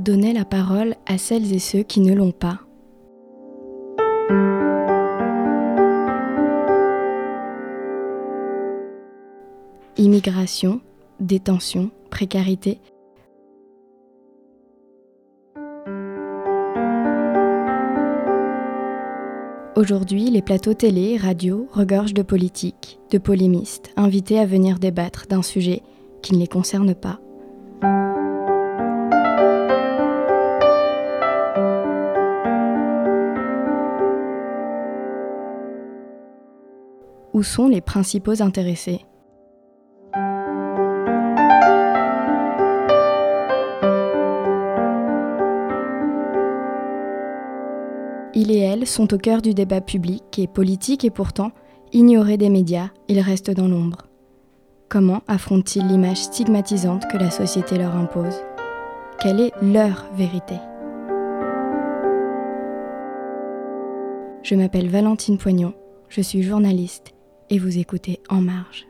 Donnez la parole à celles et ceux qui ne l'ont pas. Immigration, détention, précarité. Aujourd'hui, les plateaux télé, radio regorgent de politiques, de polémistes, invités à venir débattre d'un sujet qui ne les concerne pas. Où sont les principaux intéressés. Il et elle sont au cœur du débat public et politique et pourtant, ignorés des médias, ils restent dans l'ombre. Comment affrontent-ils l'image stigmatisante que la société leur impose? Quelle est leur vérité? Je m'appelle Valentine Poignon, je suis journaliste et vous écoutez En Marge.